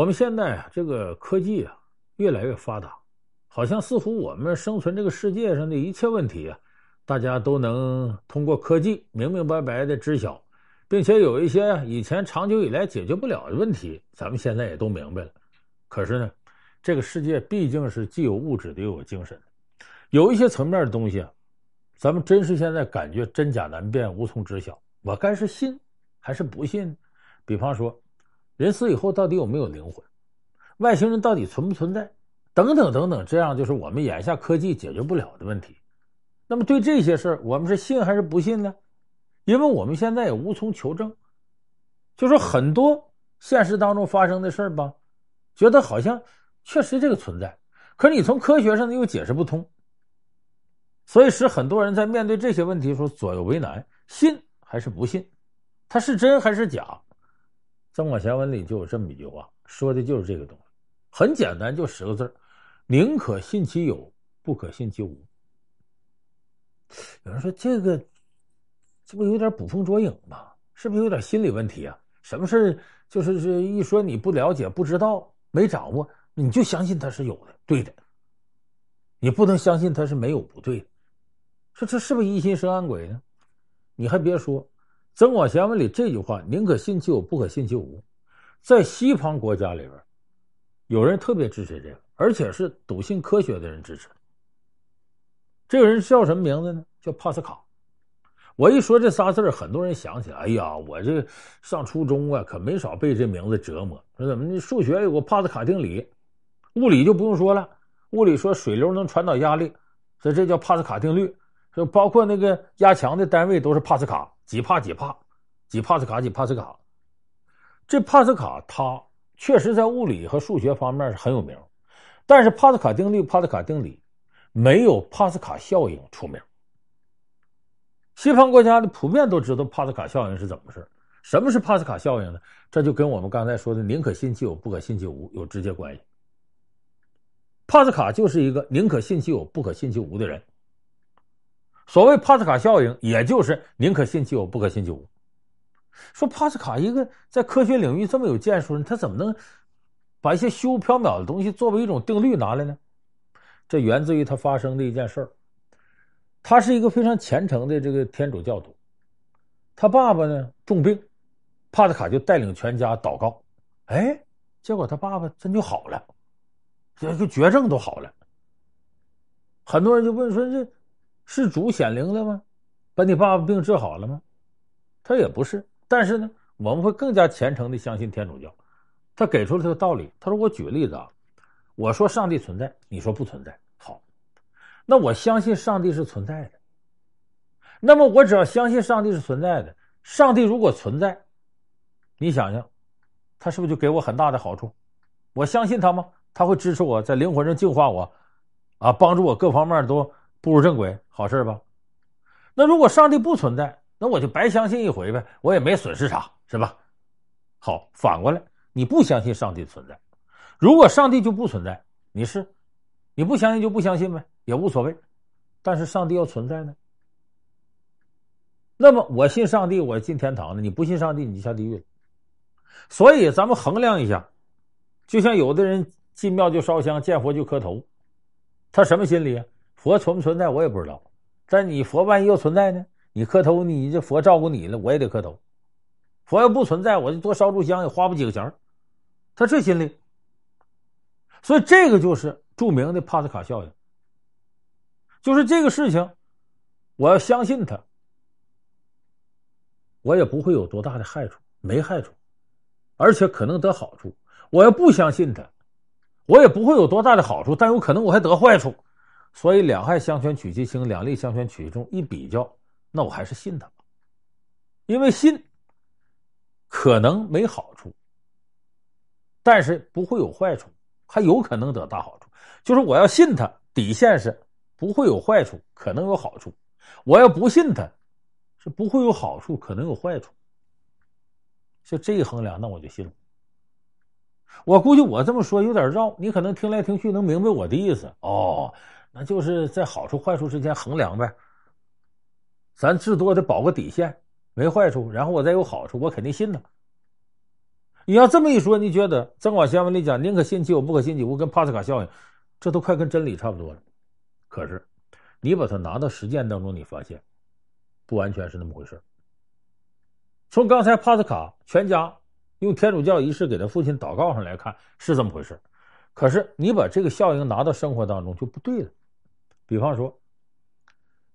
我们现在啊，这个科技啊越来越发达，好像似乎我们生存这个世界上的一切问题啊，大家都能通过科技明明白白的知晓，并且有一些以前长久以来解决不了的问题，咱们现在也都明白了。可是呢，这个世界毕竟是既有物质的又有精神，有一些层面的东西啊，咱们真是现在感觉真假难辨，无从知晓。我该是信还是不信？比方说，人死以后到底有没有灵魂？外星人到底存不存在？等等等等，这样就是我们眼下科技解决不了的问题。那么对这些事儿，我们是信还是不信呢？因为我们现在也无从求证。就说很多现实当中发生的事儿吧，觉得好像确实这个存在，可是你从科学上呢又解释不通，所以使很多人在面对这些问题的时候左右为难，信还是不信？它是真还是假？《增广贤文》里就有这么一句话，说的就是这个东西，很简单，就十个字宁可信其有，不可信其无。有人说这个，这不有点捕风捉影吗？是不是有点心理问题啊？什么事就是是一说你不了解、不知道、没掌握，你就相信它是有的、对的，你不能相信它是没有不对的。说这是不是疑心生暗鬼呢？你还别说。《增广贤文》里这句话“宁可信其有，不可信其无”，在西方国家里边，有人特别支持这个，而且是笃信科学的人支持。这个人叫什么名字呢？叫帕斯卡。我一说这仨字，很多人想起来，哎呀，我这上初中啊，可没少被这名字折磨。说怎么你？数学有个帕斯卡定理，物理就不用说了，物理说水流能传导压力，所以这叫帕斯卡定律。就包括那个压强的单位都是帕斯卡。几帕几帕，几帕斯卡几帕斯卡，这帕斯卡他确实在物理和数学方面是很有名，但是帕斯卡定律、帕斯卡定理没有帕斯卡效应出名。西方国家的普遍都知道帕斯卡效应是怎么回事。什么是帕斯卡效应呢？这就跟我们刚才说的“宁可信其有，不可信其无”有直接关系。帕斯卡就是一个宁可信其有，不可信其无的人。所谓帕斯卡效应，也就是宁可信其有，不可信其无。说帕斯卡一个在科学领域这么有建树人，他怎么能把一些虚无缥缈的东西作为一种定律拿来呢？这源自于他发生的一件事儿。他是一个非常虔诚的这个天主教徒，他爸爸呢重病，帕斯卡就带领全家祷告，哎，结果他爸爸真就好了，这个绝症都好了。很多人就问说这。是主显灵了吗？把你爸爸病治好了吗？他也不是，但是呢，我们会更加虔诚的相信天主教。他给出了这个道理。他说：“我举个例子啊，我说上帝存在，你说不存在。好，那我相信上帝是存在的。那么我只要相信上帝是存在的，上帝如果存在，你想想，他是不是就给我很大的好处？我相信他吗？他会支持我在灵魂上净化我，啊，帮助我各方面都。”步入正轨，好事吧？那如果上帝不存在，那我就白相信一回呗，我也没损失啥，是吧？好，反过来，你不相信上帝存在，如果上帝就不存在，你是你不相信就不相信呗，也无所谓。但是上帝要存在呢，那么我信上帝，我进天堂了；你不信上帝，你就下地狱了。所以咱们衡量一下，就像有的人进庙就烧香，见佛就磕头，他什么心理啊？佛存不存在，我也不知道。但你佛万一要存在呢？你磕头，你这佛照顾你了，我也得磕头。佛要不存在，我就多烧炷香，也花不几个钱。他这心理，所以这个就是著名的帕斯卡效应。就是这个事情，我要相信他，我也不会有多大的害处，没害处，而且可能得好处。我要不相信他，我也不会有多大的好处，但有可能我还得坏处。所以两害相权取其轻，两利相权取其重。一比较，那我还是信他吧，因为信可能没好处，但是不会有坏处，还有可能得大好处。就是我要信他，底线是不会有坏处，可能有好处；我要不信他，是不会有好处，可能有坏处。就这一衡量，那我就信了。我估计我这么说有点绕，你可能听来听去能明白我的意思哦。那就是在好处坏处之间衡量呗，咱至多得保个底线，没坏处，然后我再有好处，我肯定信他。你要这么一说，你觉得《增广贤文》里讲“宁可信其有，不可信其无”跟帕斯卡效应，这都快跟真理差不多了。可是，你把它拿到实践当中，你发现不完全是那么回事。从刚才帕斯卡全家用天主教仪式给他父亲祷告上来看，是这么回事。可是，你把这个效应拿到生活当中就不对了。比方说，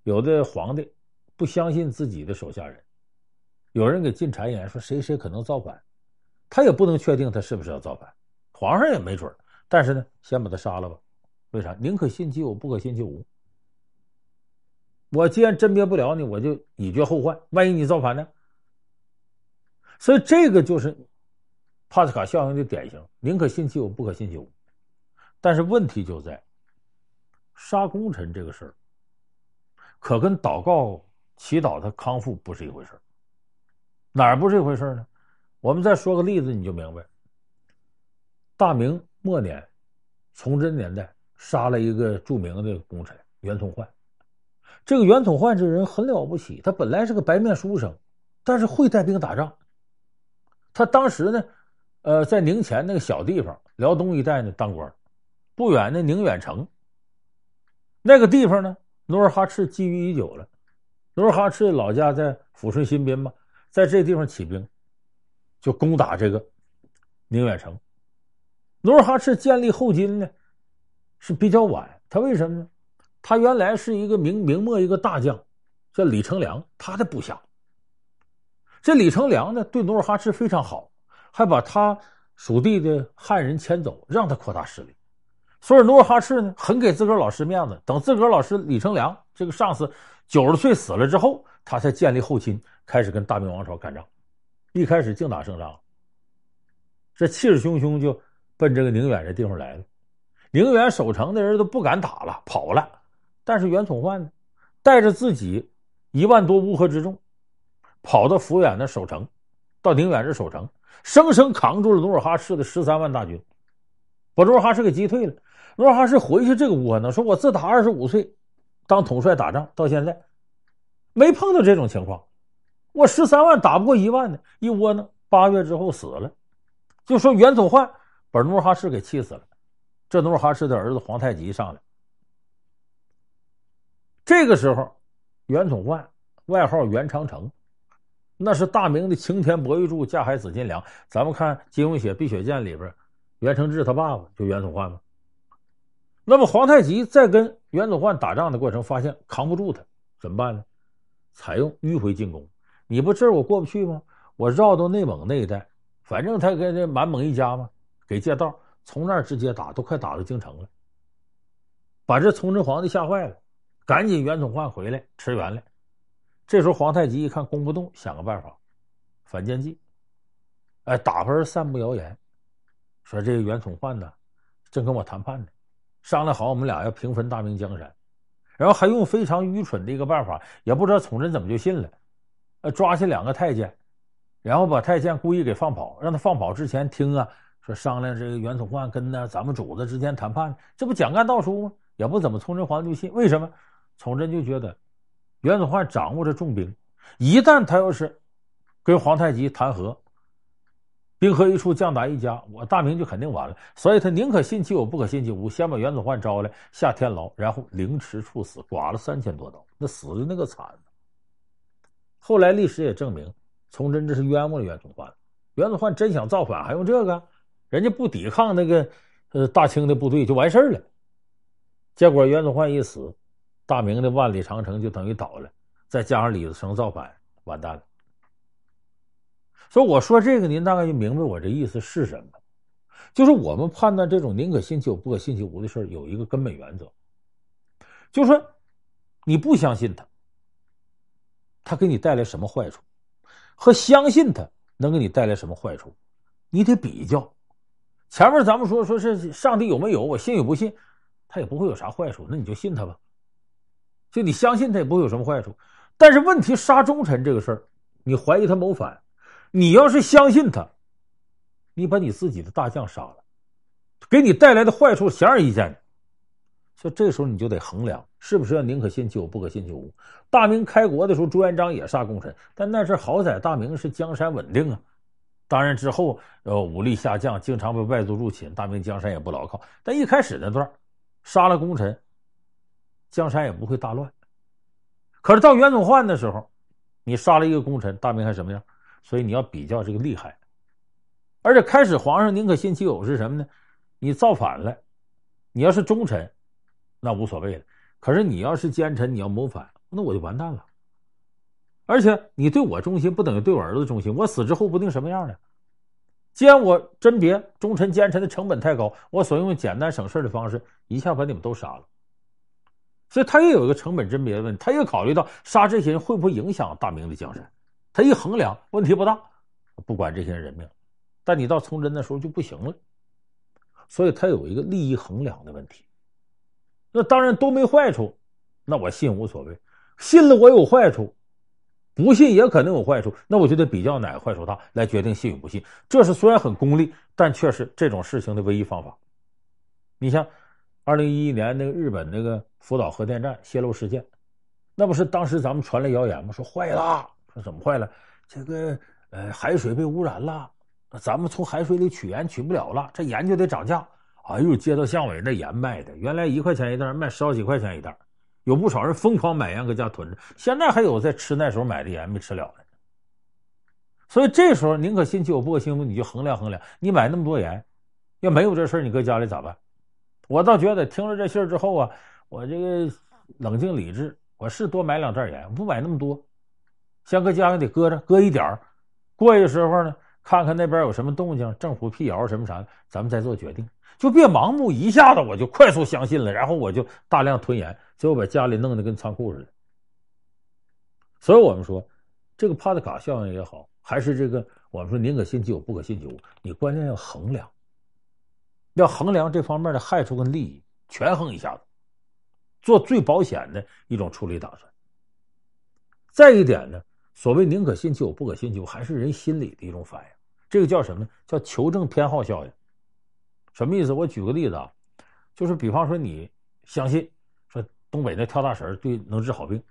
有的皇帝不相信自己的手下人，有人给进谗言说谁谁可能造反，他也不能确定他是不是要造反，皇上也没准。但是呢，先把他杀了吧。为啥？宁可信其有，不可信其无。我既然甄别不了你，我就以绝后患。万一你造反呢？所以这个就是帕斯卡效应的典型：宁可信其有，不可信其无。但是问题就在杀功臣这个事儿，可跟祷告、祈祷他康复不是一回事。哪儿不是一回事呢？我们再说个例子，你就明白。大明末年，崇祯年代。杀了一个著名的功臣袁崇焕。这个袁崇焕这人很了不起，他本来是个白面书生，但是会带兵打仗。他当时呢，呃，在宁前那个小地方，辽东一带呢当官，不远的宁远城。那个地方呢，努尔哈赤觊觎已久了。努尔哈赤老家在抚顺新宾嘛，在这地方起兵，就攻打这个宁远城。努尔哈赤建立后金呢，是比较晚，他为什么呢？他原来是一个明明末一个大将，叫李成梁，他的部下。这李成梁呢，对努尔哈赤非常好，还把他属地的汉人迁走，让他扩大势力。所以努尔哈赤呢，很给自个儿老师面子。等自个儿老师李成梁这个上司九十岁死了之后，他才建立后金，开始跟大明王朝干仗。一开始净打胜仗，这气势汹汹就奔这个宁远这地方来了。宁远守城的人都不敢打了，跑了。但是袁崇焕呢，带着自己一万多乌合之众，跑到抚远那守城，到宁远这守城，生生扛住了努尔哈赤的十三万大军，把努尔哈赤给击退了。努尔哈赤回去这个窝囊，说我自打二十五岁当统帅打仗到现在，没碰到这种情况。我十三万打不过一万的，一窝囊八月之后死了。就说袁崇焕把努尔哈赤给气死了。这努尔哈赤的儿子皇太极上来，这个时候，袁崇焕外号袁长城，那是大明的擎天博玉柱、架海紫金梁。咱们看金庸写《碧血剑》里边，袁承志他爸爸就袁崇焕嘛。那么皇太极在跟袁崇焕打仗的过程，发现扛不住他，怎么办呢？采用迂回进攻。你不这儿我过不去吗？我绕到内蒙那一带，反正他跟这满蒙一家嘛，给借道。从那儿直接打，都快打到京城了，把这崇祯皇帝吓坏了，赶紧袁崇焕回来驰援来。这时候皇太极一看攻不动，想个办法，反间计，哎，打发人散布谣言，说这个袁崇焕呢，正跟我谈判呢，商量好我们俩要平分大明江山，然后还用非常愚蠢的一个办法，也不知道崇祯怎么就信了，呃，抓起两个太监，然后把太监故意给放跑，让他放跑之前听啊。说商量这个袁崇焕跟呢咱们主子之间谈判，这不蒋干道书吗？也不怎么崇祯皇帝就信，为什么？崇祯就觉得袁崇焕掌握着重兵，一旦他要是跟皇太极谈和，兵合一处，将打一家，我大明就肯定完了。所以他宁可信其有，不可信其无，先把袁崇焕招来下天牢，然后凌迟处死，剐了三千多刀，那死的那个惨。后来历史也证明，崇祯这是冤枉了袁崇焕。袁崇焕真想造反，还用这个？人家不抵抗那个呃大清的部队就完事儿了，结果袁崇焕一死，大明的万里长城就等于倒了，再加上李自成造反，完蛋了。所以我说这个，您大概就明白我这意思是什么？就是我们判断这种宁可信其有，不可信其无的事，有一个根本原则，就是说你不相信他，他给你带来什么坏处，和相信他能给你带来什么坏处，你得比较。前面咱们说说是上帝有没有，我信与不信，他也不会有啥坏处，那你就信他吧。就你相信他也不会有什么坏处。但是问题杀忠臣这个事儿，你怀疑他谋反，你要是相信他，你把你自己的大将杀了，给你带来的坏处显而易见。所以这时候你就得衡量，是不是要宁可信其有，不可信其无。大明开国的时候，朱元璋也杀功臣，但那是好歹大明是江山稳定啊。当然之后呃武力下降，经常被外族入侵，大明江山也不牢靠。但一开始那段杀了功臣，江山也不会大乱。可是到袁崇焕的时候，你杀了一个功臣，大明还什么样？所以你要比较这个厉害。而且开始皇上宁可信其有是什么呢？你造反了，你要是忠臣，那无所谓了。可是你要是奸臣，你要谋反，那我就完蛋了。而且你对我忠心，不等于对我儿子忠心。我死之后不定什么样呢？既然我甄别忠臣奸臣的成本太高，我所用简单省事的方式，一下把你们都杀了。所以他也有一个成本甄别的问题，他也考虑到杀这些人会不会影响大明的江山。他一衡量，问题不大，不管这些人命。但你到崇祯的时候就不行了。所以他有一个利益衡量的问题。那当然都没坏处，那我信无所谓。信了我有坏处。不信也可能有坏处，那我就得比较哪个坏处大来决定信与不信。这是虽然很功利，但却是这种事情的唯一方法。你像二零一一年那个日本那个福岛核电站泄漏事件，那不是当时咱们传来谣言吗？说坏了，说怎么坏了？这个呃海水被污染了，咱们从海水里取盐取不了了，这盐就得涨价。哎呦，街道巷尾那盐卖的，原来一块钱一袋，卖十好几块钱一袋。有不少人疯狂买盐搁家囤着，现在还有在吃那时候买的盐没吃了的。所以这时候宁可信其有，不可信其无，你就衡量衡量，你买那么多盐，要没有这事儿，你搁家里咋办？我倒觉得听了这信儿之后啊，我这个冷静理智，我是多买两袋盐，不买那么多，先搁家里得搁着，搁一点儿，过一时候呢，看看那边有什么动静，政府辟谣什么啥的，咱们再做决定。就别盲目一下子我就快速相信了，然后我就大量囤盐，最后把家里弄得跟仓库似的。所以我们说，这个帕特卡效应也好，还是这个我们说宁可信其有，不可信其无，你关键要衡量，要衡量这方面的害处跟利益，权衡一下子，做最保险的一种处理打算。再一点呢，所谓宁可信其有，不可信其无，还是人心理的一种反应，这个叫什么呢？叫求证偏好效应。什么意思？我举个例子啊，就是比方说你相信说东北那跳大神对能治好病，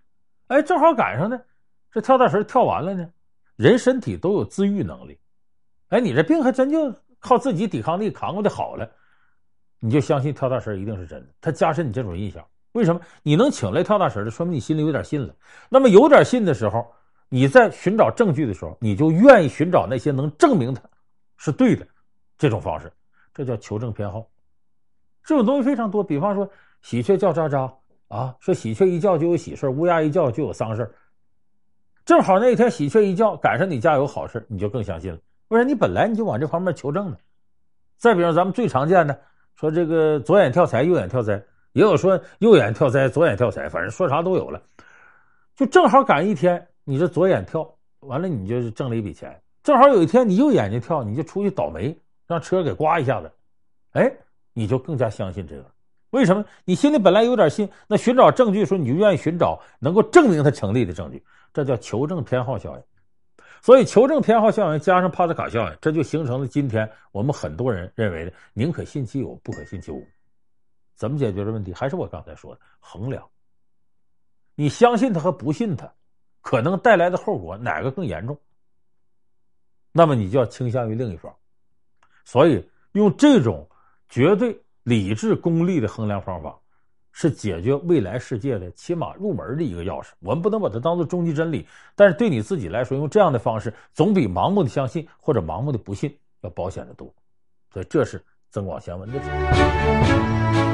哎，正好赶上呢，这跳大神跳完了呢，人身体都有自愈能力，哎，你这病还真就靠自己抵抗力扛过的好了，你就相信跳大神一定是真的，他加深你这种印象。为什么？你能请来跳大神的，说明你心里有点信了。那么有点信的时候，你在寻找证据的时候，你就愿意寻找那些能证明他是对的这种方式。这叫求证偏好，这种东西非常多。比方说，喜鹊叫喳喳啊，说喜鹊一叫就有喜事，乌鸦一叫就有丧事。正好那一天喜鹊一叫，赶上你家有好事，你就更相信了。不然你本来你就往这方面求证的。再比如咱们最常见的，说这个左眼跳财，右眼跳灾，也有说右眼跳灾，左眼跳财，反正说啥都有了。就正好赶一天，你这左眼跳完了，你就是挣了一笔钱。正好有一天你右眼睛跳，你就出去倒霉。让车给刮一下子，哎，你就更加相信这个。为什么？你心里本来有点信，那寻找证据的时候，你就愿意寻找能够证明它成立的证据，这叫求证偏好效应。所以，求证偏好效应加上帕特卡效应，这就形成了今天我们很多人认为的“宁可信其有，不可信其无”。怎么解决这问题？还是我刚才说的，衡量。你相信他和不信他，可能带来的后果哪个更严重？那么你就要倾向于另一方。所以，用这种绝对理智、功利的衡量方法，是解决未来世界的起码入门的一个钥匙。我们不能把它当做终极真理，但是对你自己来说，用这样的方式，总比盲目的相信或者盲目的不信要保险得多。所以，这是增广贤文的。